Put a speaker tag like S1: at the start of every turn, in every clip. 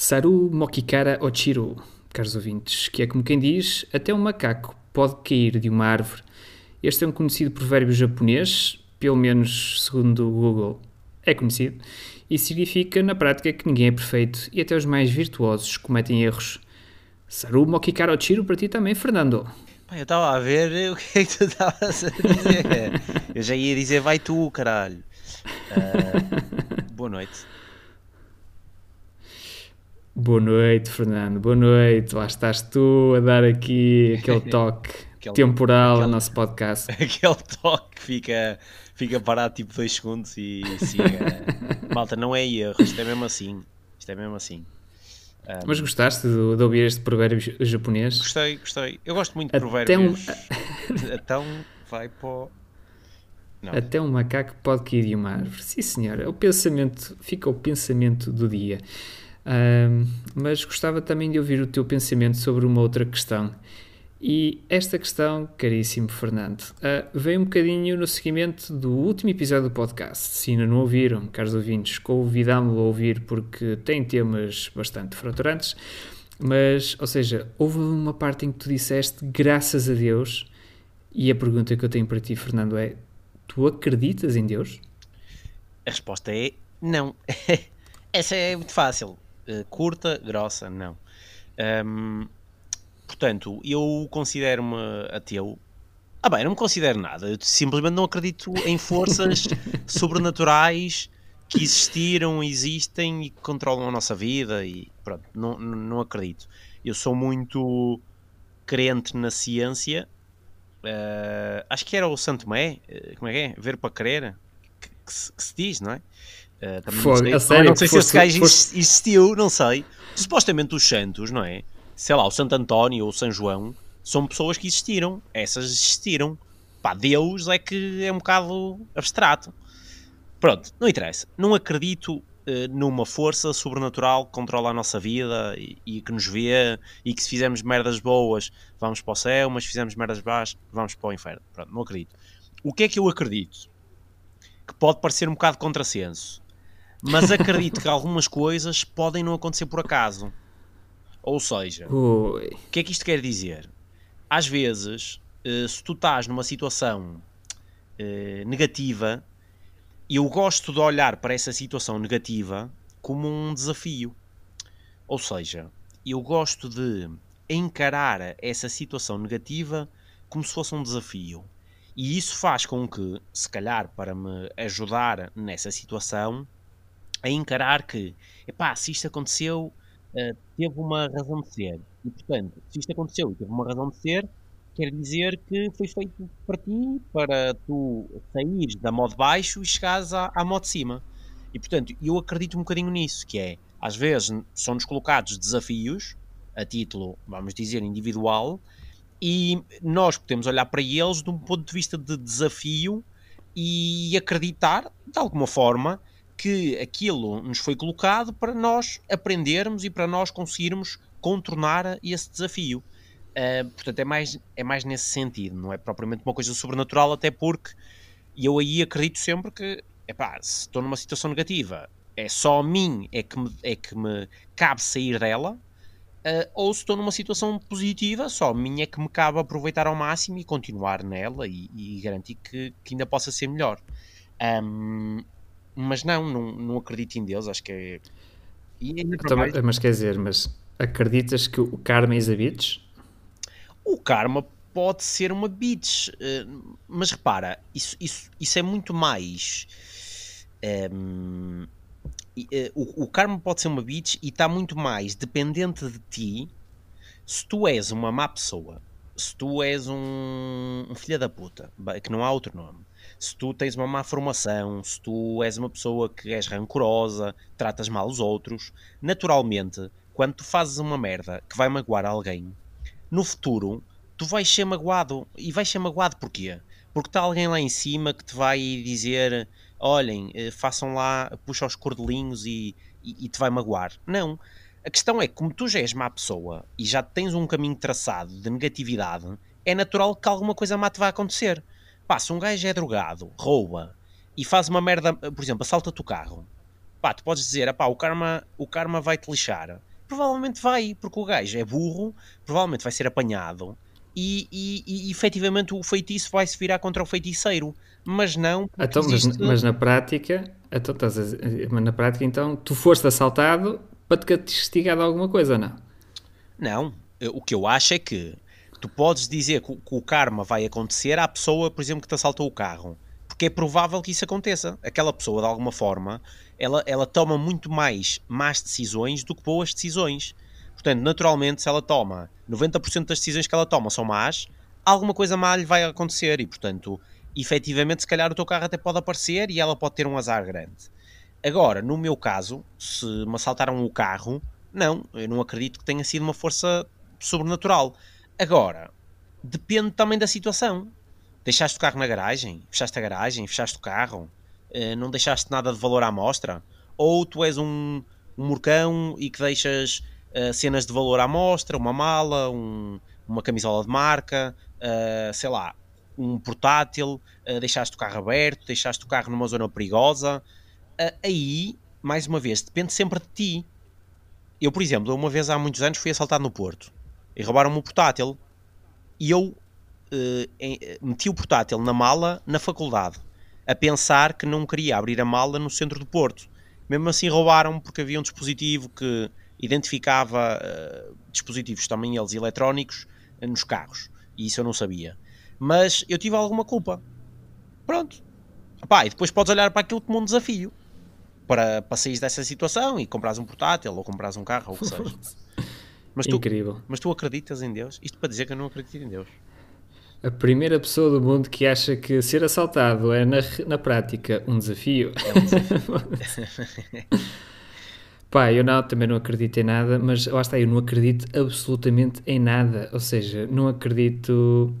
S1: Saru Mokikara Ochiru, caros ouvintes, que é como quem diz, até um macaco pode cair de uma árvore. Este é um conhecido provérbio japonês, pelo menos segundo o Google, é conhecido, e significa na prática que ninguém é perfeito e até os mais virtuosos cometem erros. Saru Mokikara Ochiru para ti também, Fernando.
S2: eu estava a ver o que é que tu estavas a dizer. eu já ia dizer vai tu, caralho. Uh, boa noite.
S1: Boa noite, Fernando. Boa noite. Lá estás tu a dar aqui aquele toque aquele, temporal aquele, ao nosso podcast.
S2: Aquele toque que fica, fica parado tipo 2 segundos e siga. Malta, não é erro. Isto é mesmo assim. Isto é mesmo assim.
S1: Um, Mas gostaste de, de, ouvir este provérbio japonês?
S2: Gostei, gostei. Eu gosto muito de provérbios. Um... então vai para.
S1: Não. Até um macaco pode cair de uma árvore. Sim, senhora. É o pensamento, fica o pensamento do dia mas gostava também de ouvir o teu pensamento sobre uma outra questão. E esta questão, caríssimo Fernando, uh, vem um bocadinho no seguimento do último episódio do podcast. Se ainda não ouviram, caros ouvintes, convidámo-lo a ouvir porque tem temas bastante fraturantes. Mas, ou seja, houve uma parte em que tu disseste graças a Deus, e a pergunta que eu tenho para ti, Fernando, é: tu acreditas em Deus?
S2: A resposta é não. Essa é muito fácil. Eh, curta, grossa, não. Um, portanto, eu considero-me ateu. Ah, bem, não me considero nada. Eu simplesmente não acredito em forças sobrenaturais que existiram, existem e que controlam a nossa vida. E pronto, não, não acredito. Eu sou muito crente na ciência. Uh, acho que era o Santo Mé, eh, como é que é? Ver para crer, que, que, se, que se diz, não é? Uh, também não sei, sério, não sei se esse gajo existiu, não sei. Supostamente os santos, não é? Sei lá, o Santo António ou o São João são pessoas que existiram. Essas existiram. Pá, Deus é que é um bocado abstrato. Pronto, não interessa. Não acredito uh, numa força sobrenatural que controla a nossa vida e, e, que nos vê e que se fizermos merdas boas vamos para o céu, mas se fizermos merdas baixas vamos para o inferno. Pronto, não acredito. O que é que eu acredito? Que pode parecer um bocado contrassenso mas acredito que algumas coisas podem não acontecer por acaso. Ou seja, o que é que isto quer dizer? Às vezes, uh, se tu estás numa situação uh, negativa, eu gosto de olhar para essa situação negativa como um desafio. Ou seja, eu gosto de encarar essa situação negativa como se fosse um desafio. E isso faz com que, se calhar, para me ajudar nessa situação, a encarar que, epá, se isto aconteceu, uh, teve uma razão de ser. E, portanto, se isto aconteceu e teve uma razão de ser, quer dizer que foi feito para ti, para tu saíres da modo baixo e chegares à, à de cima. E, portanto, eu acredito um bocadinho nisso, que é, às vezes, são-nos colocados desafios, a título, vamos dizer, individual, e nós podemos olhar para eles de um ponto de vista de desafio e acreditar, de alguma forma, que aquilo nos foi colocado para nós aprendermos e para nós conseguirmos contornar esse desafio. Uh, portanto, é mais, é mais nesse sentido, não é propriamente uma coisa sobrenatural, até porque eu aí acredito sempre que, epá, se estou numa situação negativa, é só a mim é que me, é que me cabe sair dela, uh, ou se estou numa situação positiva, só a mim é que me cabe aproveitar ao máximo e continuar nela e, e garantir que, que, ainda possa ser melhor. Um, mas não, não, não acredito em Deus, acho que é.
S1: Então, mas quer dizer, mas acreditas que o karma é a bitch?
S2: O karma pode ser uma bitch, eh, mas repara, isso, isso, isso é muito mais. Um, ehm, eh, o, o karma pode ser uma bitch e está muito mais dependente de ti se tu és uma má pessoa, se tu és um, um filho da puta, que não há outro nome, se tu tens uma má formação, se tu és uma pessoa que és rancorosa, tratas mal os outros, naturalmente, quando tu fazes uma merda que vai magoar alguém, no futuro tu vais ser magoado. E vais ser magoado porquê? Porque está alguém lá em cima que te vai dizer: olhem, eh, façam lá, puxa os cordelinhos e, e, e te vai magoar. Não. A questão é que, como tu já és má pessoa e já tens um caminho traçado de negatividade, é natural que alguma coisa má te vai acontecer. Pá, se um gajo é drogado, rouba e faz uma merda, por exemplo, assalta-te o carro, pá, tu podes dizer, pá, o karma, o karma vai-te lixar. Provavelmente vai, porque o gajo é burro, provavelmente vai ser apanhado e, e, e efetivamente o feitiço vai se virar contra o feiticeiro. Mas não.
S1: Então, existe... mas, mas, na prática, então, estás a, mas na prática, então, tu foste assaltado para te castigar de alguma coisa, não?
S2: Não. O que eu acho é que tu podes dizer que, que o karma vai acontecer à pessoa, por exemplo, que te assaltou o carro. Porque é provável que isso aconteça. Aquela pessoa, de alguma forma, ela, ela toma muito mais más decisões do que boas decisões. Portanto, naturalmente, se ela toma 90% das decisões que ela toma são más, alguma coisa má lhe vai acontecer e, portanto, efetivamente, se calhar o teu carro até pode aparecer e ela pode ter um azar grande. Agora, no meu caso, se me assaltaram o carro, não, eu não acredito que tenha sido uma força sobrenatural. Agora, depende também da situação. Deixaste o carro na garagem? Fechaste a garagem? Fechaste o carro? Uh, não deixaste nada de valor à mostra? Ou tu és um, um morcão e que deixas uh, cenas de valor à mostra, uma mala, um, uma camisola de marca, uh, sei lá, um portátil, deixaste o carro aberto, deixaste o carro numa zona perigosa. aí, mais uma vez, depende sempre de ti. Eu, por exemplo, uma vez há muitos anos fui assaltado no Porto e roubaram-me o portátil e eu uh, em, meti o portátil na mala na faculdade, a pensar que não queria abrir a mala no centro do Porto. Mesmo assim roubaram porque havia um dispositivo que identificava uh, dispositivos também eles eletrónicos uh, nos carros. E isso eu não sabia. Mas eu tive alguma culpa. Pronto. Epá, e depois podes olhar para aquilo como um desafio. Para, para sair dessa situação e comprar um portátil ou comprar um carro ou o que seja. Mas tu,
S1: Incrível.
S2: Mas tu acreditas em Deus? Isto para dizer que eu não acredito em Deus
S1: a primeira pessoa do mundo que acha que ser assaltado é, na, na prática, um desafio. É um desafio. Pá, eu não, também não acredito em nada, mas lá está, eu não acredito absolutamente em nada. Ou seja, não acredito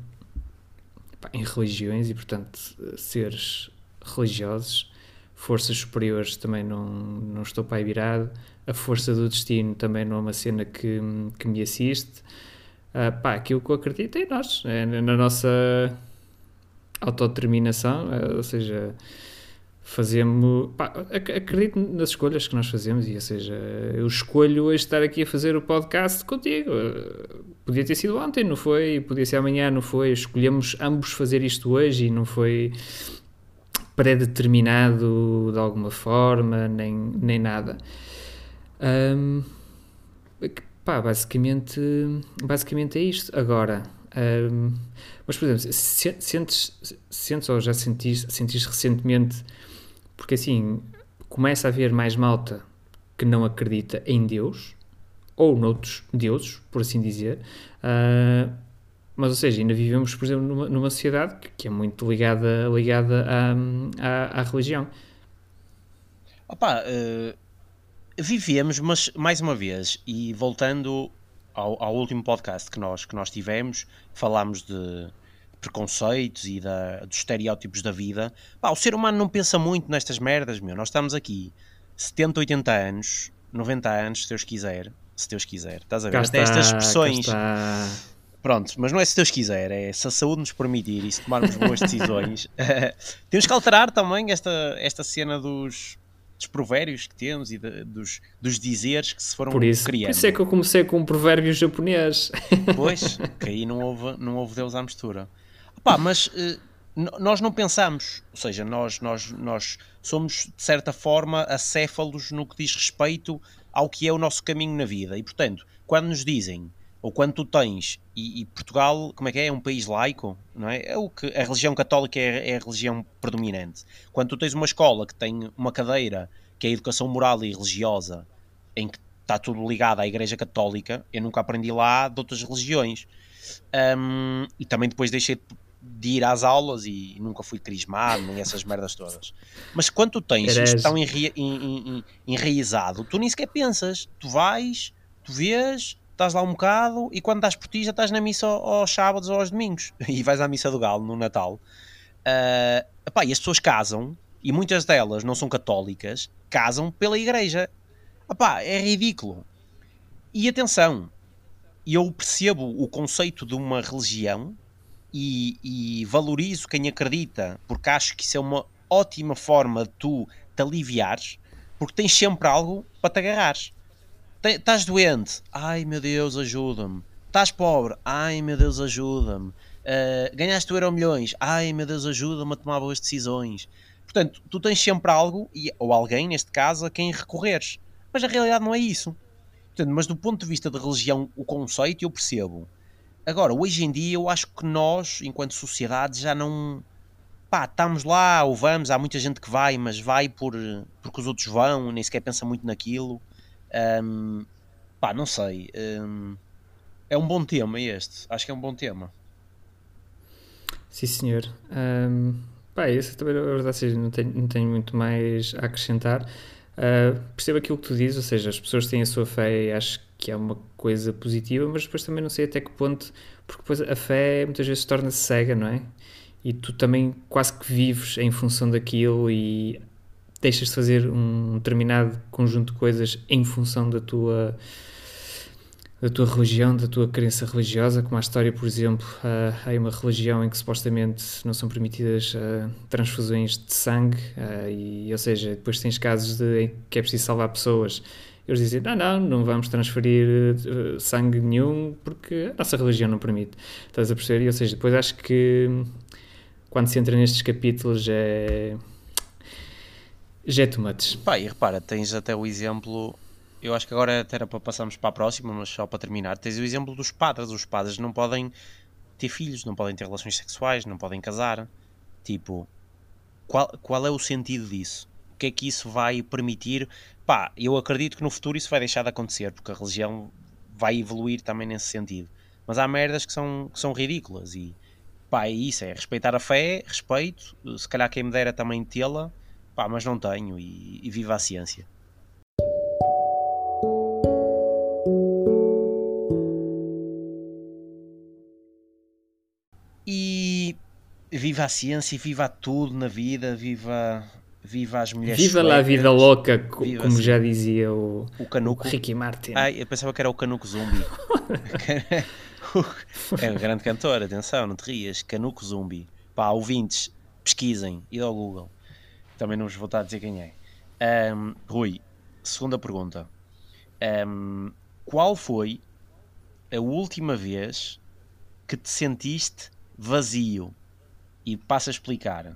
S1: pá, em religiões e, portanto, seres religiosos, forças superiores também não, não estou para aí virado. A força do destino também não é uma cena que, que me assiste. Uh, pá, aquilo que eu acredito é nós, é na nossa autodeterminação, é, ou seja, fazemos. Pá, acredito nas escolhas que nós fazemos, e ou seja, eu escolho hoje estar aqui a fazer o podcast contigo. Podia ter sido ontem, não foi? Podia ser amanhã, não foi? Escolhemos ambos fazer isto hoje e não foi pré-determinado de alguma forma, nem, nem nada. Um, Pá, basicamente, basicamente é isto. Agora, um, mas por exemplo, sentes, sentes ou já sentiste, sentiste recentemente, porque assim, começa a haver mais malta que não acredita em Deus, ou noutros deuses, por assim dizer, uh, mas ou seja, ainda vivemos, por exemplo, numa, numa sociedade que, que, é muito ligada, ligada à, à, à religião.
S2: Opa, uh Vivemos, mas mais uma vez, e voltando ao, ao, último podcast que nós, que nós tivemos, falámos de preconceitos e da, dos estereótipos da vida. Pá, o ser humano não pensa muito nestas merdas, meu. Nós estamos aqui 70, 80 anos, 90 anos, se Deus quiser. Se Deus quiser, estás a ver? Até estas expressões. Pronto, mas não é se Deus quiser, é se a saúde nos permitir e se tomarmos boas decisões. Temos que alterar também esta, esta cena dos dos provérbios que temos e de, dos, dos dizeres que se foram
S1: por isso,
S2: criando.
S1: Por isso é que eu comecei com um provérbio japonês.
S2: Pois, que aí não houve, não houve Deus à mistura. Opa, mas uh, nós não pensamos, ou seja, nós, nós, nós somos de certa forma acéfalos no que diz respeito ao que é o nosso caminho na vida e, portanto, quando nos dizem ou quando tu tens, e, e, Portugal, como é que é? É um país laico, não é? É o que a religião católica é, é, a religião predominante. Quando tu tens uma escola que tem uma cadeira que é a educação moral e religiosa, em que está tudo ligado à Igreja Católica, eu nunca aprendi lá de outras religiões. Um, e também depois deixei de ir às aulas e nunca fui crismado, nem essas merdas todas. Mas quando tu tens isto tão enraizado, tu nem sequer pensas, tu vais, tu vês, estás lá um bocado e quando estás por ti já estás na missa aos sábados ou aos domingos e vais à missa do Galo no Natal. Uh, epá, e as pessoas casam e muitas delas não são católicas, casam pela igreja. Epá, é ridículo. E atenção, eu percebo o conceito de uma religião e, e valorizo quem acredita, porque acho que isso é uma ótima forma de tu te aliviares, porque tens sempre algo para te agarrares. Estás doente? Ai meu Deus, ajuda-me. Estás pobre? Ai meu Deus, ajuda-me. Uh, ganhaste o euro milhões? Ai meu Deus, ajuda-me a tomar boas decisões. Portanto, tu tens sempre algo, ou alguém, neste caso, a quem recorreres. Mas a realidade não é isso. Portanto, mas do ponto de vista de religião, o conceito eu percebo. Agora, hoje em dia, eu acho que nós, enquanto sociedade, já não. Pá, estamos lá ou vamos, há muita gente que vai, mas vai por, porque os outros vão, nem sequer pensa muito naquilo. Um, pá, não sei. Um, é um bom tema este. Acho que é um bom tema.
S1: Sim, senhor. Um, pá, esse também, a verdade, seja, não tenho, não tenho muito mais a acrescentar. Uh, percebo aquilo que tu dizes, ou seja, as pessoas têm a sua fé e acho que é uma coisa positiva, mas depois também não sei até que ponto, porque depois a fé muitas vezes torna-se cega, não é? E tu também quase que vives em função daquilo e deixas de fazer um determinado conjunto de coisas em função da tua da tua religião, da tua crença religiosa, como a história, por exemplo, uh, há uma religião em que supostamente não são permitidas uh, transfusões de sangue, uh, e, ou seja, depois tens casos de, em que é preciso salvar pessoas. Eles dizem, não, não, não vamos transferir sangue nenhum porque a nossa religião não permite. Estás a perceber? E, ou seja, depois acho que quando se entra nestes capítulos é... já.
S2: Pá, e repara, tens até o exemplo eu acho que agora até era para passarmos para a próxima, mas só para terminar, tens o exemplo dos padres. Os padres não podem ter filhos, não podem ter relações sexuais, não podem casar. Tipo, qual, qual é o sentido disso? O que é que isso vai permitir? Pá, eu acredito que no futuro isso vai deixar de acontecer, porque a religião vai evoluir também nesse sentido. Mas há merdas que são, que são ridículas e pá, é isso, é respeitar a fé, respeito, se calhar quem me dera também tê-la, pá, mas não tenho e, e viva a ciência. viva a ciência e viva tudo na vida, viva, viva as mulheres.
S1: Viva lá a vida louca, viva como assim. já dizia o,
S2: o, canuco.
S1: o Ricky Martin.
S2: Ai, eu pensava que era o Canuco Zumbi. é um grande cantor, atenção, não te rias. Canuco Zumbi. Pá, ouvintes, pesquisem, e ao Google. Também não vos vou estar a dizer quem é. Um, Rui, segunda pergunta. Um, qual foi a última vez que te sentiste vazio? E passo a explicar.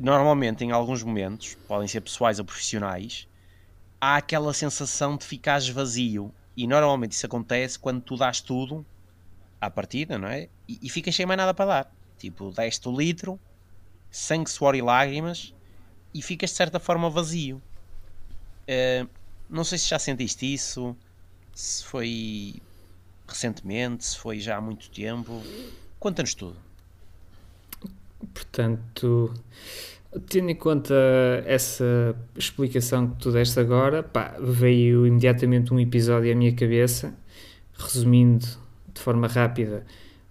S2: Normalmente, em alguns momentos, podem ser pessoais ou profissionais, há aquela sensação de ficares vazio. E normalmente isso acontece quando tu dás tudo à partida, não é? E, e ficas sem mais nada para dar. Tipo, deste o litro, sangue, suor e lágrimas, e ficas de certa forma vazio. Uh, não sei se já sentiste isso, se foi recentemente, se foi já há muito tempo. Conta-nos tudo.
S1: Portanto, tendo em conta essa explicação que tu deste agora, pá, veio imediatamente um episódio à minha cabeça, resumindo de forma rápida.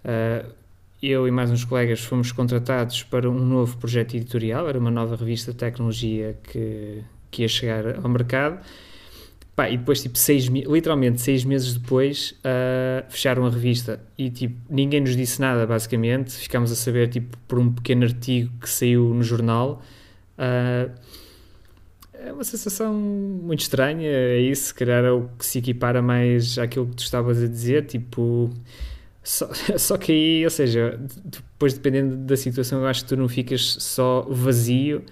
S1: Uh, eu e mais uns colegas fomos contratados para um novo projeto editorial, era uma nova revista de tecnologia que, que ia chegar ao mercado Pá, e depois, tipo, seis, literalmente seis meses depois, uh, fecharam a revista e, tipo, ninguém nos disse nada, basicamente. Ficámos a saber, tipo, por um pequeno artigo que saiu no jornal. Uh, é uma sensação muito estranha, é isso, se calhar é o que se equipara mais àquilo que tu estavas a dizer, tipo... Só, só que aí, ou seja, depois dependendo da situação, eu acho que tu não ficas só vazio,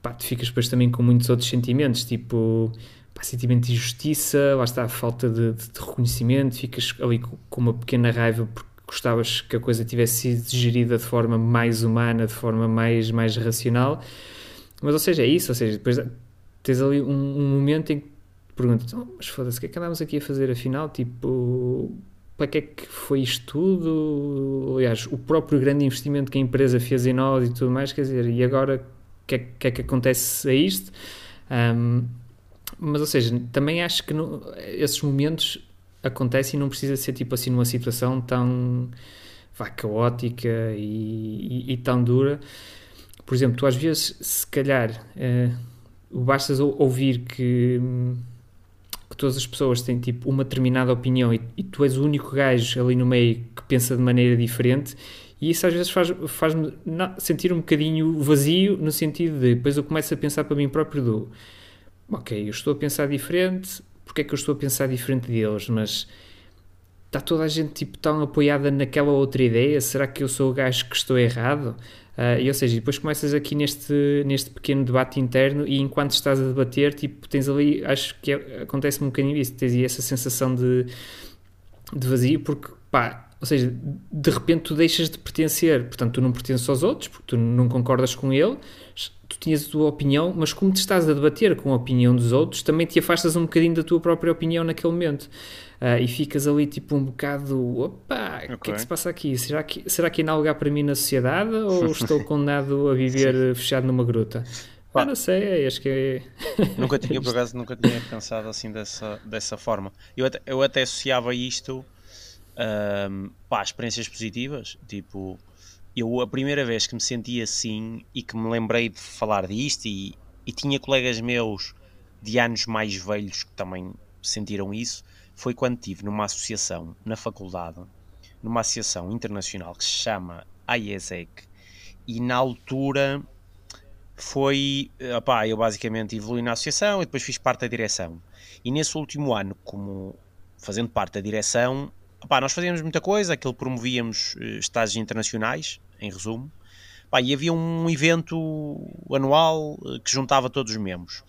S1: pá, tu ficas depois também com muitos outros sentimentos, tipo pá, sentimento de injustiça, lá está a falta de, de, de reconhecimento, ficas ali com, com, uma pequena raiva porque gostavas que a coisa tivesse sido gerida de forma mais humana, de forma mais, mais racional. Mas, ou seja, é isso, ou seja, depois tens ali um, um momento em que perguntas, oh, mas foda-se, o que é que andámos aqui a fazer afinal? Tipo, para que é que foi isto tudo? Aliás, o próprio grande investimento que a empresa fez em nós e tudo mais, quer dizer, e agora o que, é, que é que acontece a isto? Um, mas, ou seja, também acho que esses momentos acontecem e não precisa ser tipo assim numa situação tão vá, caótica e, e, e, tão dura. Por exemplo, tu às vezes, se calhar, uh, bastas ouvir que, que todas as pessoas têm tipo uma determinada opinião e, e, tu és o único gajo ali no meio que pensa de maneira diferente e isso às vezes faz-me faz sentir um bocadinho vazio no sentido de depois eu começo a pensar para mim próprio do ok, eu estou a pensar diferente, porque é que eu estou a pensar diferente deles, mas está toda a gente tipo tão apoiada naquela outra ideia, será que eu sou o gajo que estou errado? Uh, e, ou seja, depois começas aqui neste, neste pequeno debate interno e enquanto estás a debater, tipo, tens ali, acho que é, acontece um bocadinho isso, tens aí essa sensação de, de vazio, porque, pá, ou seja, de repente tu deixas de pertencer, portanto tu não pertences aos outros, porque tu não concordas com ele, tu tinhas a tua opinião, mas como te estás a debater com a opinião dos outros, também te afastas um bocadinho da tua própria opinião naquele momento. Uh, e ficas ali tipo um bocado, opa, o okay. que é que se passa aqui? Será que, será que ainda há lugar para mim na sociedade ou estou condenado a viver fechado numa gruta? Pá, não sei, acho que é...
S2: nunca tinha, por acaso, nunca tinha pensado assim dessa, dessa forma. Eu até, eu até associava isto um, pá, experiências positivas, tipo, eu a primeira vez que me senti assim e que me lembrei de falar disto e, e tinha colegas meus de anos mais velhos que também sentiram isso, foi quando estive numa associação na faculdade, numa associação internacional que se chama IESEC, e na altura foi, opá, eu basicamente evolui na associação e depois fiz parte da direção. E nesse último ano, como fazendo parte da direção, Opá, nós fazíamos muita coisa, aquilo promovíamos eh, estágios internacionais, em resumo, Opá, e havia um evento anual eh, que juntava todos os membros.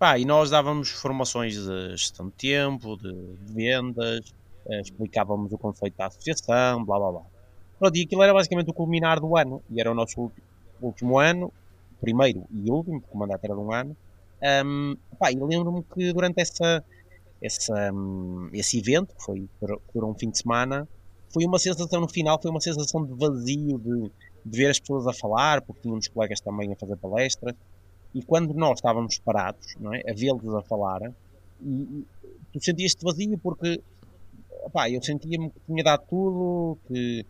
S2: Opá, e nós dávamos formações de gestão de tempo, de vendas, eh, explicávamos o conceito da associação, blá blá blá. Pronto, e aquilo era basicamente o culminar do ano, e era o nosso último ano, primeiro e último, porque o mandato era de um ano. Um, e lembro-me que durante essa essa, hum, esse evento, que foi por, por, um fim de semana, foi uma sensação no final, foi uma sensação de vazio, de, de ver as pessoas a falar, porque tínhamos colegas também a fazer palestras, e quando nós estávamos parados, não é, a vê-los a falar, e, tu sentias-te vazio porque opá, eu sentia-me que tinha dado tudo, que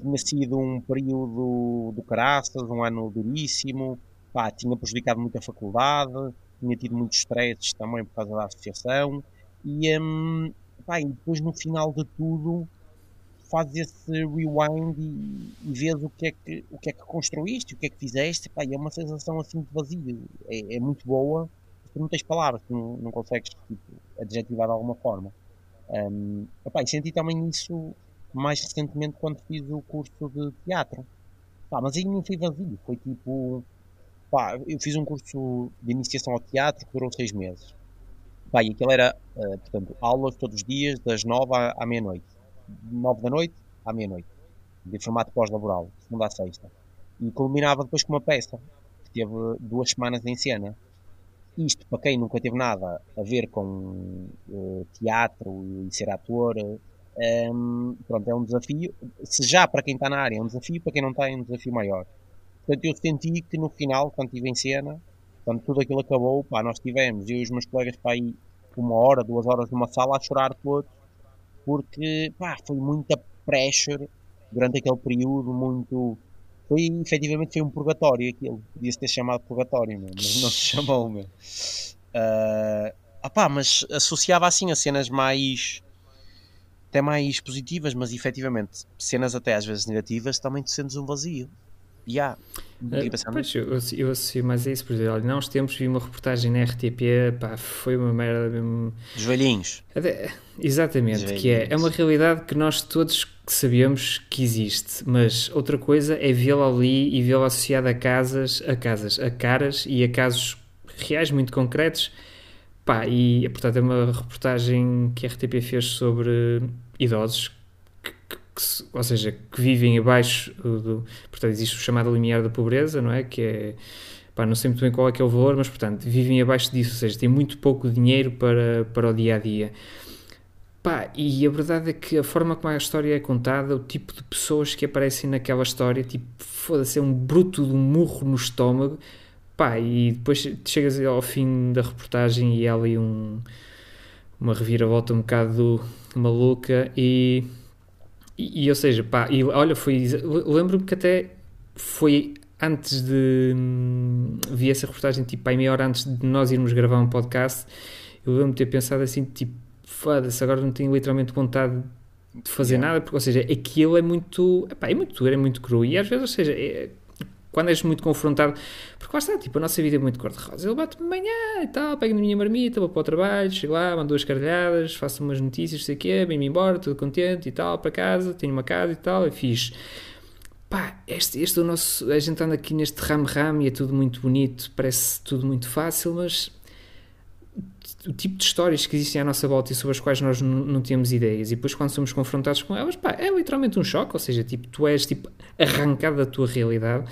S2: tinha sido um período do caraças, um ano duríssimo, pá, tinha prejudicado muito a faculdade, tinha tido muitos stresses também por causa da associação, e, um, pá, e depois no final de tudo fazes esse rewind e, e vês o que, é que, o que é que construíste, o que é que fizeste, pá, e é uma sensação assim de vazio, é, é muito boa, tu não tens palavras, tu não, não consegues tipo, adjetivar de alguma forma. Um, e senti também isso mais recentemente quando fiz o curso de teatro. Pá, mas aí não foi vazio, foi tipo. Pá, eu fiz um curso de iniciação ao teatro que durou seis meses. Pá, e aquilo era, uh, portanto, aulas todos os dias, das 9 à, à meia-noite. 9 da noite à meia-noite. De formato pós-laboral, segunda a sexta. E culminava depois com uma peça, que teve duas semanas em cena. Isto, para quem nunca teve nada a ver com uh, teatro e ser ator, um, ehm, pronto, é um desafio. Se já para quem está na área é um desafio, para quem não está é um desafio maior. Portanto, eu senti que no final, quando estive em cena, quando tudo aquilo acabou, pá, nós tivemos, eu e os meus colegas, para aí uma hora, duas horas numa sala a chorar todos, porque, pá, foi muita pressure durante aquele período, muito... Foi, efetivamente, foi um purgatório aquilo. Podia-se ter chamado purgatório, meu, mas não se chamou, meu. Uh, ah, pá, mas associava assim a cenas mais até mais positivas, mas efetivamente cenas até às vezes negativas também te sentes um vazio. Yeah.
S1: Uh, pois, eu, eu associo mais a isso, por exemplo, olha, não uns tempos vi uma reportagem na RTP, pá, foi uma merda mesmo.
S2: Dos velhinhos.
S1: Exatamente, Dos que é, é uma realidade que nós todos sabemos que existe, mas outra coisa é vê-la ali e vê-la associada a casas, a casas, a caras e a casos reais muito concretos. Pá, e portanto é uma reportagem que a RTP fez sobre idosos que, ou seja, que vivem abaixo do. Portanto, existe o chamado limiar da pobreza, não é? Que é. Pá, não sei muito bem qual é que é o valor, mas portanto, vivem abaixo disso, ou seja, têm muito pouco dinheiro para, para o dia a dia. Pá, e a verdade é que a forma como a história é contada, o tipo de pessoas que aparecem naquela história, tipo, foda-se, é um bruto de um murro no estômago. Pá, e depois chegas ao fim da reportagem e há ali um, uma reviravolta um bocado maluca e e, e, ou seja, pá, e olha, foi. Lembro-me que até foi antes de. Hum, vi essa reportagem, tipo, aí meia hora antes de nós irmos gravar um podcast. Eu lembro-me de ter pensado assim, tipo, foda-se, agora não tenho literalmente vontade de fazer yeah. nada, porque, ou seja, aquilo é muito. Epá, é muito duro, é muito cru. E às vezes, ou seja, é, quando és muito confrontado, porque lá está, tipo, a nossa vida é muito cor-de-rosa. Ele bate-me amanhã e tal, pego na minha marmita, vou para o trabalho, chego lá, mando duas caralhadas, faço umas notícias, sei o quê, vem-me embora, tudo contente e tal, para casa, tenho uma casa e tal, é fixe. Pá, este, este é o nosso. A gente anda aqui neste ram-ram e é tudo muito bonito, parece tudo muito fácil, mas o tipo de histórias que existem à nossa volta e sobre as quais nós não temos ideias, e depois quando somos confrontados com elas, pá, é literalmente um choque, ou seja, tipo, tu és tipo, arrancado da tua realidade,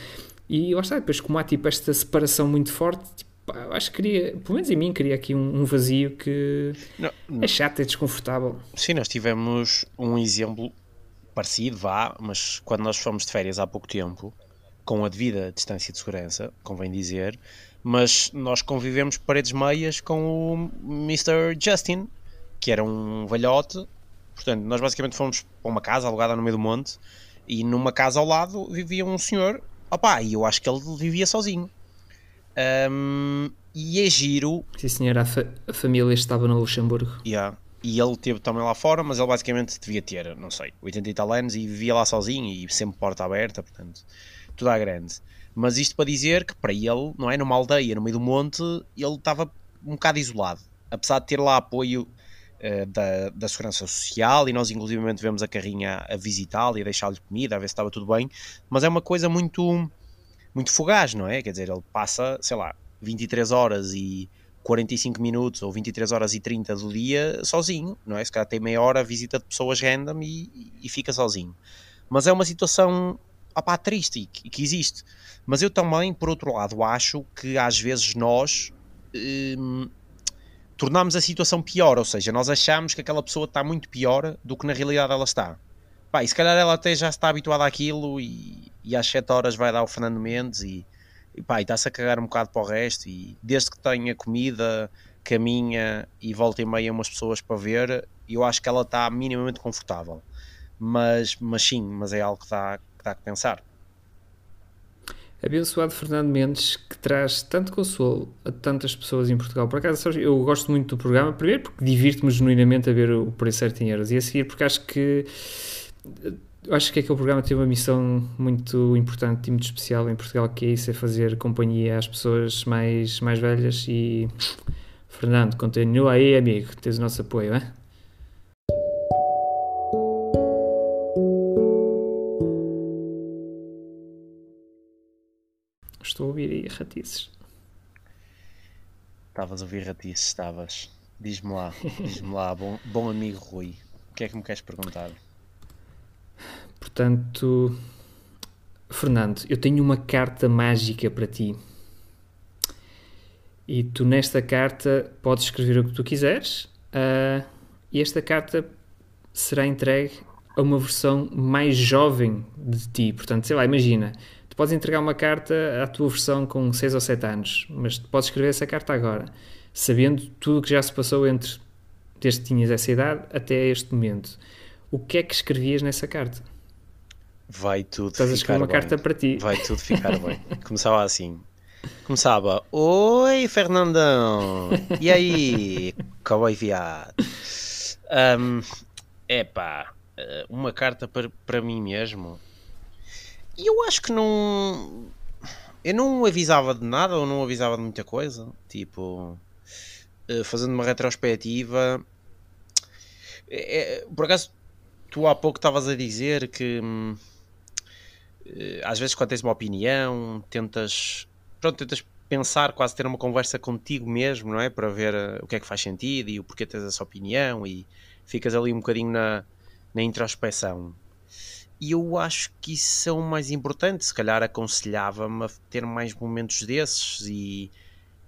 S1: e lá está, depois como há tipo esta separação muito forte, tipo, acho que queria, pelo menos em mim, queria aqui um, um vazio que não, é chato, é desconfortável.
S2: Sim, nós tivemos um exemplo parecido, vá, mas quando nós fomos de férias há pouco tempo, com a devida distância de segurança, convém dizer, mas nós convivemos paredes meias com o Mr. Justin, que era um velhote. Portanto, nós basicamente fomos para uma casa alugada no meio do monte e numa casa ao lado vivia um senhor. Opá, e eu acho que ele vivia sozinho. Um, e é giro.
S1: Sim, senhor, a, fa a, família estava no Luxemburgo.
S2: Yeah. E ele teve também lá fora, mas ele basicamente devia ter, não sei, 80 e tal anos e vivia lá sozinho e sempre porta aberta, portanto, tudo à grande. Mas isto para dizer que para ele, não é? Numa aldeia, no meio do monte, ele estava um bocado isolado. Apesar de ter lá apoio da, da Segurança Social e nós, inclusivamente, vemos a carrinha a visitá-lo e a deixar-lhe comida, a ver se estava tudo bem. Mas é uma coisa muito, muito fugaz, não é? Quer dizer, ele passa, sei lá, 23 horas e 45 minutos ou 23 horas e 30 do dia sozinho, não é? Se calhar tem meia hora visita de pessoas random e, e fica sozinho. Mas é uma situação opá, triste e que, existe. Mas eu também, por outro lado, acho que às vezes nós hum, tornamos a situação pior, ou seja, nós achamos que aquela pessoa está muito pior do que na realidade ela está. Pá, e se calhar ela até já está habituada àquilo e, e às 7 horas vai dar o Fernando Mendes e, e, pá, está-se a cagar um bocado para o resto e desde que tenha comida, caminha e volta e meia umas pessoas para ver, eu acho que ela está minimamente confortável. Mas, mas sim, mas é algo que dá, que dá a pensar.
S1: Abençoado Fernando Mendes, que traz tanto consolo a tantas pessoas em Portugal. Por acaso, eu gosto muito do programa, primeiro porque divirto-me genuinamente a ver o preço certo em euros, e a seguir porque acho que acho que aquele programa tem uma missão muito importante e muito especial em Portugal, que é isso, é fazer companhia às pessoas mais, mais velhas e Fernando, continua aí amigo, tens o nosso apoio, é? Ratices.
S2: Estavas a ouvir ratices, estavas. Diz-me lá, diz-me lá, bom, bom amigo Rui, o que é que me queres perguntar?
S1: Portanto, Fernando, eu tenho uma carta mágica para ti. E tu, nesta carta, podes escrever o que tu quiseres. Uh, e esta carta será entregue a uma versão mais jovem de ti. Portanto, sei lá, imagina, Tu podes entregar uma carta à tua versão com 6 ou 7 anos, mas tu podes escrever essa carta agora, sabendo tudo o que já se passou entre desde que tinhas essa idade até este momento. O que é que escrevias nessa carta?
S2: Vai tudo Estás a escrever
S1: uma bem. carta para ti.
S2: Vai tudo ficar bem. Começava assim. Começava, oi Fernandão, e aí, cowboy viado? Um, epá, eh, uma carta para, para mim mesmo. E eu acho que não. Eu não avisava de nada ou não avisava de muita coisa. Tipo, eh, fazendo uma retrospectiva. É, é, por acaso, tu há pouco estavas a dizer que hum, eh, às vezes quando tens uma opinião, tentas. Pronto, tentas pensar, quase ter uma conversa contigo mesmo, não é? Para ver eh, o que é que faz sentido e o porquê tens essa opinião e ficas ali um bocadinho na, na introspeção. E eu acho que isso é o mais importante. Se calhar aconselhava-me a ter mais momentos desses e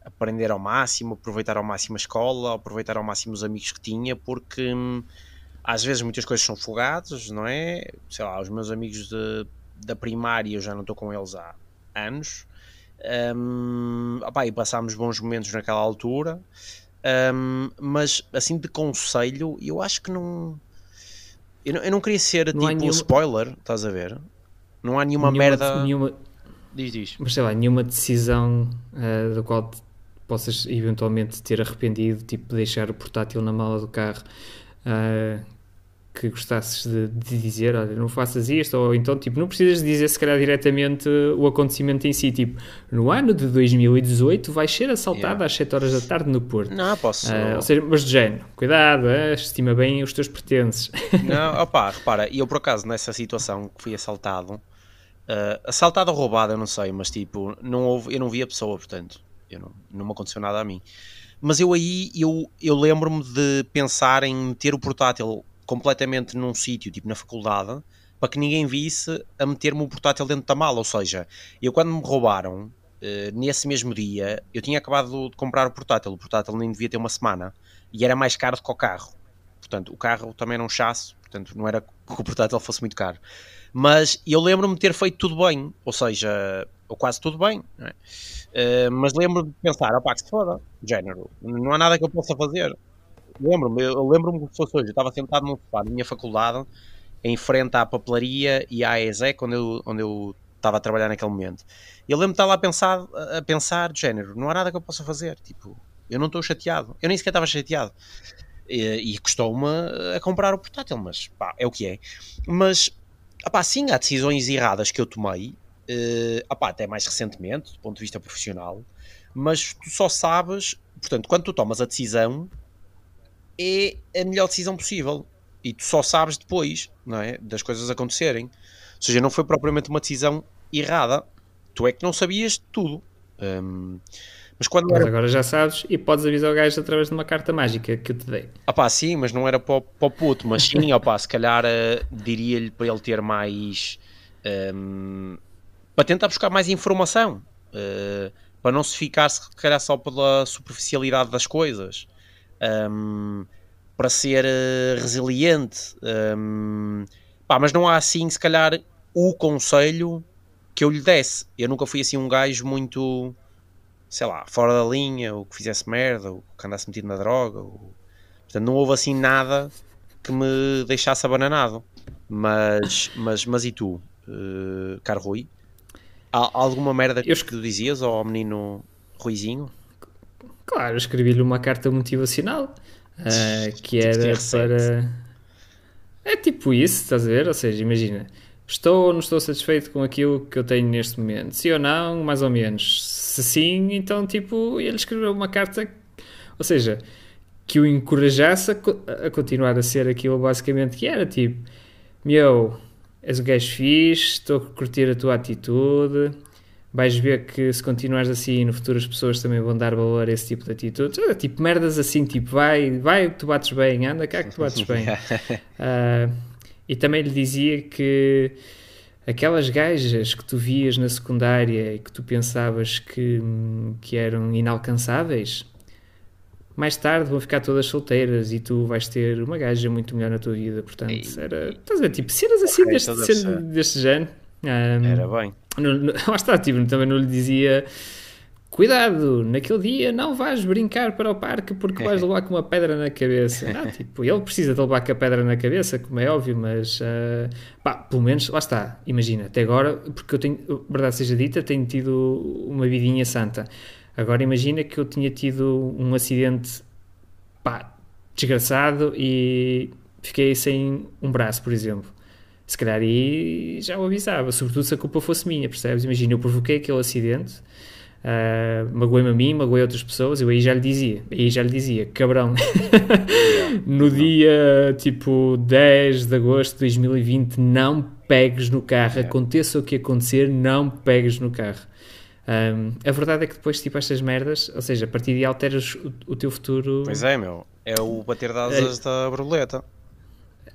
S2: aprender ao máximo, aproveitar ao máximo a escola, aproveitar ao máximo os amigos que tinha, porque hum, às vezes muitas coisas são fogados, não é? Sei lá, os meus amigos de, da primária eu já não estou com eles há anos. Um, opá, e passámos bons momentos naquela altura. Um, mas assim de conselho, eu acho que não eu não, eu não queria ser não tipo nenhuma... spoiler, estás a ver? Não há nenhuma, nenhuma merda.
S1: Nenhuma...
S2: Diz, diz.
S1: Mas sei lá, nenhuma decisão uh, da qual possas eventualmente ter arrependido, tipo deixar o portátil na mala do carro, uh, que gostasses de, de, dizer, olha, não faças isto, ou então, tipo, não precisas dizer se calhar diretamente o acontecimento em si, tipo, no ano de 2018 vais ser assaltado yeah. às 7 horas da tarde no Porto.
S2: Não, posso...
S1: Uh, ou seja, mas de género, cuidado, uh, estima bem os teus pertences.
S2: Não, opá, repara, eu por acaso nessa situação que fui assaltado, uh, assaltado ou roubado, eu não sei, mas tipo, não houve, eu não vi a pessoa, portanto, eu não, não me aconteceu nada a mim. Mas eu aí, eu, eu lembro-me de pensar em meter o portátil completamente num sítio, tipo na faculdade, para que ninguém visse a meter-me o portátil dentro da mala. Ou seja, eu quando me roubaram, uh, nesse mesmo dia, eu tinha acabado de comprar o portátil. O portátil nem devia ter uma semana e era mais caro do que o carro. Portanto, o carro também era um chasso, portanto, não era que o portátil fosse muito caro. Mas eu lembro-me de ter feito tudo bem, ou seja, ou quase tudo bem, é? uh, mas lembro-me de pensar, opá, que se foda, género, não há nada que eu possa fazer. Lembro-me, eu lembro-me que fosse hoje, eu estava sentado num sofá na minha faculdade, em frente à papelaria e à ESEC, onde eu, onde eu estava a trabalhar naquele momento. E eu lembro-me de estar lá a pensar, a pensar, de género, não há nada que eu possa fazer, tipo, eu não estou chateado, eu nem sequer estava chateado. E, e custou-me a comprar o portátil, mas pá, é o que é. Mas, opá, sim, há decisões erradas que eu tomei, uh, opá, até mais recentemente, do ponto de vista profissional, mas tu só sabes, portanto, quando tu tomas a decisão, é a melhor decisão possível. E tu só sabes depois, não é? Das coisas acontecerem. Ou seja, não foi propriamente uma decisão errada. Tu é que não sabias tudo. Um,
S1: mas quando mas era... agora já sabes e podes avisar o gajo através de uma carta mágica que eu te dei.
S2: Ah pá, sim, mas não era para o, para o puto, mas sim, opá, se calhar uh, diria-lhe para ele ter mais... Um, para tentar buscar mais informação. Uh, para não se ficar se calhar só pela superficialidade das coisas um, para ser uh, resiliente. Um, pá, mas não há assim, se calhar, o conselho que eu lhe desse. Eu nunca fui assim um gajo muito, sei lá, fora da linha, ou que fizesse merda, ou que andasse metido na droga. Ou... Portanto, não houve assim nada que me deixasse abananado. Mas, mas, mas e tu, uh, Caro Rui? Há alguma merda que eu... tu dizias ao menino Ruizinho?
S1: Claro, escrevi-lhe uma carta motivacional uh, que era para. É tipo isso, estás a ver? Ou seja, imagina, estou ou não estou satisfeito com aquilo que eu tenho neste momento? Sim ou não, mais ou menos. Se sim, então, tipo, ele escreveu uma carta, ou seja, que o encorajasse a, a continuar a ser aquilo basicamente que era, tipo, meu, és um gajo fixe, estou a curtir a tua atitude, vais ver que se continuares assim no futuro as pessoas também vão dar valor a esse tipo de atitudes. Ah, tipo, merdas assim, tipo, vai, vai que tu bates bem, anda cá que tu bates bem. uh, e também lhe dizia que aquelas gajas que tu vias na secundária e que tu pensavas que, que eram inalcançáveis, mais tarde vão ficar todas solteiras e tu vais ter uma gaja muito melhor na tua vida. Portanto, era, estás a ver, tipo, cenas assim okay, deste, deste género. Um,
S2: era bem
S1: lá está, tipo, também não lhe dizia cuidado, naquele dia não vais brincar para o parque porque vais levar com uma pedra na cabeça. Não, tipo, ele precisa de levar com a pedra na cabeça, como é óbvio, mas uh, pá, pelo menos, lá está, imagina, até agora, porque eu tenho, verdade seja dita, tenho tido uma vidinha santa. Agora imagina que eu tinha tido um acidente, pá, desgraçado e fiquei sem um braço, por exemplo se calhar aí já o avisava, sobretudo se a culpa fosse minha, percebes? Imagina, eu provoquei aquele acidente, uh, magoei-me a mim, magoei outras pessoas, eu aí já lhe dizia, aí já lhe dizia, cabrão, no dia tipo 10 de agosto de 2020, não pegues no carro, aconteça o que acontecer, não pegues no carro. Um, a verdade é que depois, tipo, estas merdas, ou seja, a partir de alteras o, o teu futuro.
S2: Pois é, meu, é o bater das asas é. da borboleta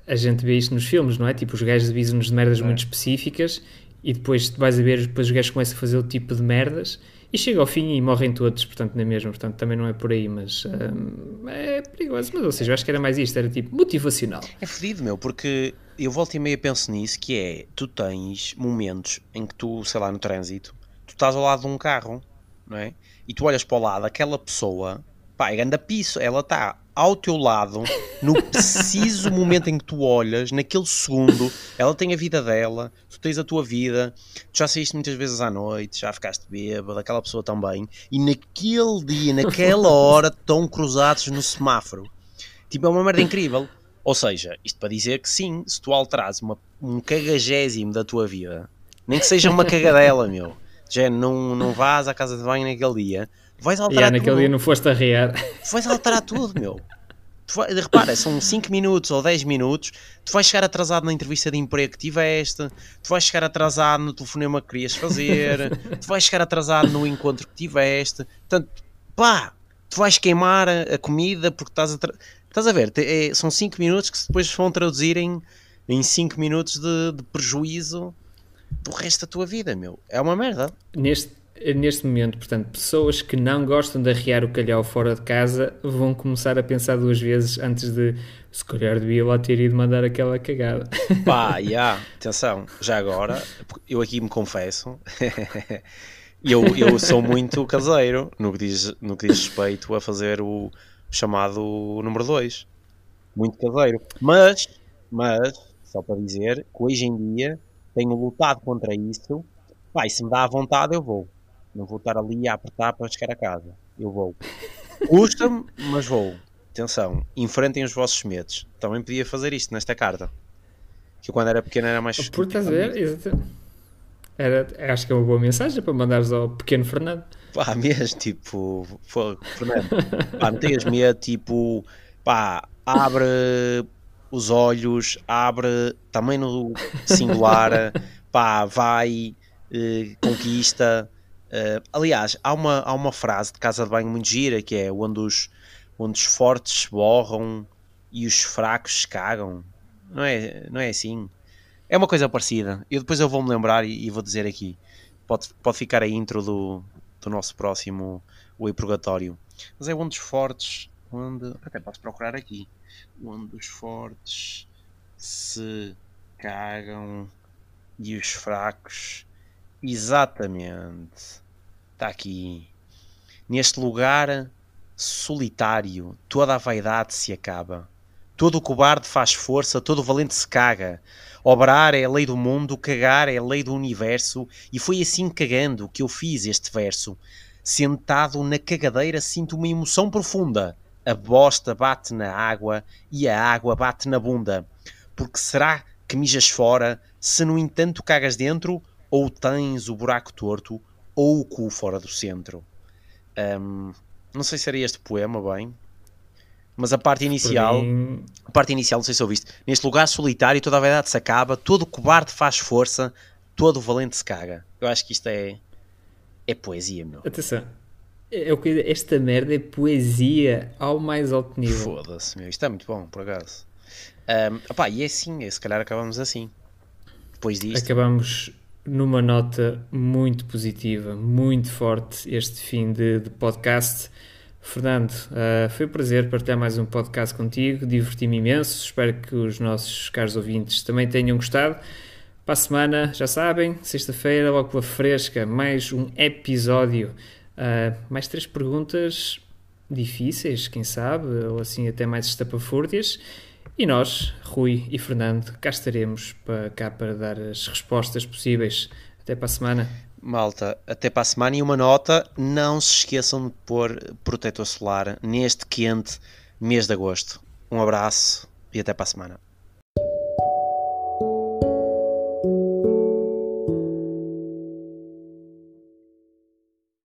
S1: a gente vê isto nos filmes, não é? Tipo, os gajos avisam-nos de merdas é. muito específicas e depois vais a ver, depois os gajos começam a fazer o tipo de merdas e chega ao fim e morrem todos, portanto, não é mesmo? Portanto, também não é por aí, mas hum, é perigoso. Mas, ou seja, eu acho que era mais isto, era tipo motivacional.
S2: É fedido, meu, porque eu volto e meia penso nisso, que é, tu tens momentos em que tu, sei lá, no trânsito, tu estás ao lado de um carro, não é? E tu olhas para o lado, aquela pessoa, pá, é grande piso, ela está ao teu lado, no preciso momento em que tu olhas, naquele segundo, ela tem a vida dela, tu tens a tua vida, tu já saíste muitas vezes à noite, já ficaste bêbado, aquela pessoa também, e naquele dia, naquela hora, estão cruzados no semáforo. Tipo, é uma merda incrível. Ou seja, isto para dizer que sim, se tu alterares uma, um cagagésimo da tua vida, nem que seja uma cagadela, meu, já não, não vás à casa de banho naquele dia, vais alterar
S1: yeah, naquele dia não foste a rear.
S2: Vais alterar tudo, meu. Vai, repara, são 5 minutos ou 10 minutos, tu vais chegar atrasado na entrevista de emprego que tiveste, tu vais chegar atrasado no telefonema que querias fazer, tu vais chegar atrasado no encontro que tiveste, portanto, pá, tu vais queimar a, comida porque estás a. Estás a ver? É, são 5 minutos que depois vão traduzir em 5 minutos de, de, prejuízo do resto da tua vida, meu. É uma merda.
S1: Neste, neste momento, portanto, pessoas que não gostam de arriar o calhau fora de casa vão começar a pensar duas vezes antes de se calhar devia lá ter ido mandar aquela cagada.
S2: Pá, já, atenção, já agora, eu aqui me confesso. eu, eu sou muito caseiro no que, diz, no que diz respeito a fazer o, chamado número 2. Muito caseiro. Mas, mas, só para dizer que hoje em dia tenho lutado contra isso. Vai, se me dá a vontade, eu vou. Não vou estar ali a apertar para chegar a casa. Eu vou. Custa-me, mas vou. Atenção, enfrentem os vossos medos. Também podia fazer isto nesta carta. Que eu, quando era pequeno era mais.
S1: Por estás a ver? Era, acho que é uma boa mensagem para mandares ao pequeno Fernando.
S2: Pá, mesmo, tipo, Fernando, pá, não tenhas medo, tipo, pá, abre os olhos, abre também no singular, pá, vai, eh, conquista. Eh, aliás, há uma, há uma frase de casa de banho muito gira que é onde os, onde os fortes borram e os fracos cagam. Não é, não é assim? É uma coisa parecida. Eu depois eu vou-me lembrar e, e, vou dizer aqui. Pode, pode ficar a intro do, do nosso próximo Whey Purgatório. Mas é onde os fortes. Onde, até posso procurar aqui. Onde os fortes se cagam e os fracos. Exatamente. Está aqui. Neste lugar solitário, toda a vaidade se acaba. Todo o cobarde faz força, todo o valente se caga. Obrar é a lei do mundo, cagar é a lei do universo, e foi assim cagando que eu fiz este verso. Sentado na cagadeira sinto uma emoção profunda. A bosta bate na água e a água bate na bunda. Porque será que mijas fora, se no entanto cagas dentro, ou tens o buraco torto, ou o cu fora do centro? Um, não sei se era este poema bem, mas a parte inicial, mim... a parte inicial, não sei se ouviste, neste lugar solitário toda a verdade se acaba, todo cobarde faz força, todo valente se caga. Eu acho que isto é, é poesia, meu.
S1: Atenção, é o que esta merda é poesia ao mais alto nível.
S2: Foda-se, meu, isto é muito bom, por acaso. Um, opá, e é assim, se calhar acabamos assim. Depois disto.
S1: Acabamos numa nota muito positiva, muito forte este fim de, de podcast. Fernando, uh, foi um prazer partilhar mais um podcast contigo, diverti-me imenso, espero que os nossos caros ouvintes também tenham gostado. Para a semana, já sabem, sexta-feira, logo pela fresca, mais um episódio, uh, mais três perguntas difíceis, quem sabe, ou assim até mais estapafúrdias. E nós, Rui e Fernando, cá estaremos para cá para dar as respostas possíveis. Até para a semana.
S2: Malta, até para a semana e uma nota, não se esqueçam de pôr protetor solar neste quente mês de agosto. Um abraço e até para a semana.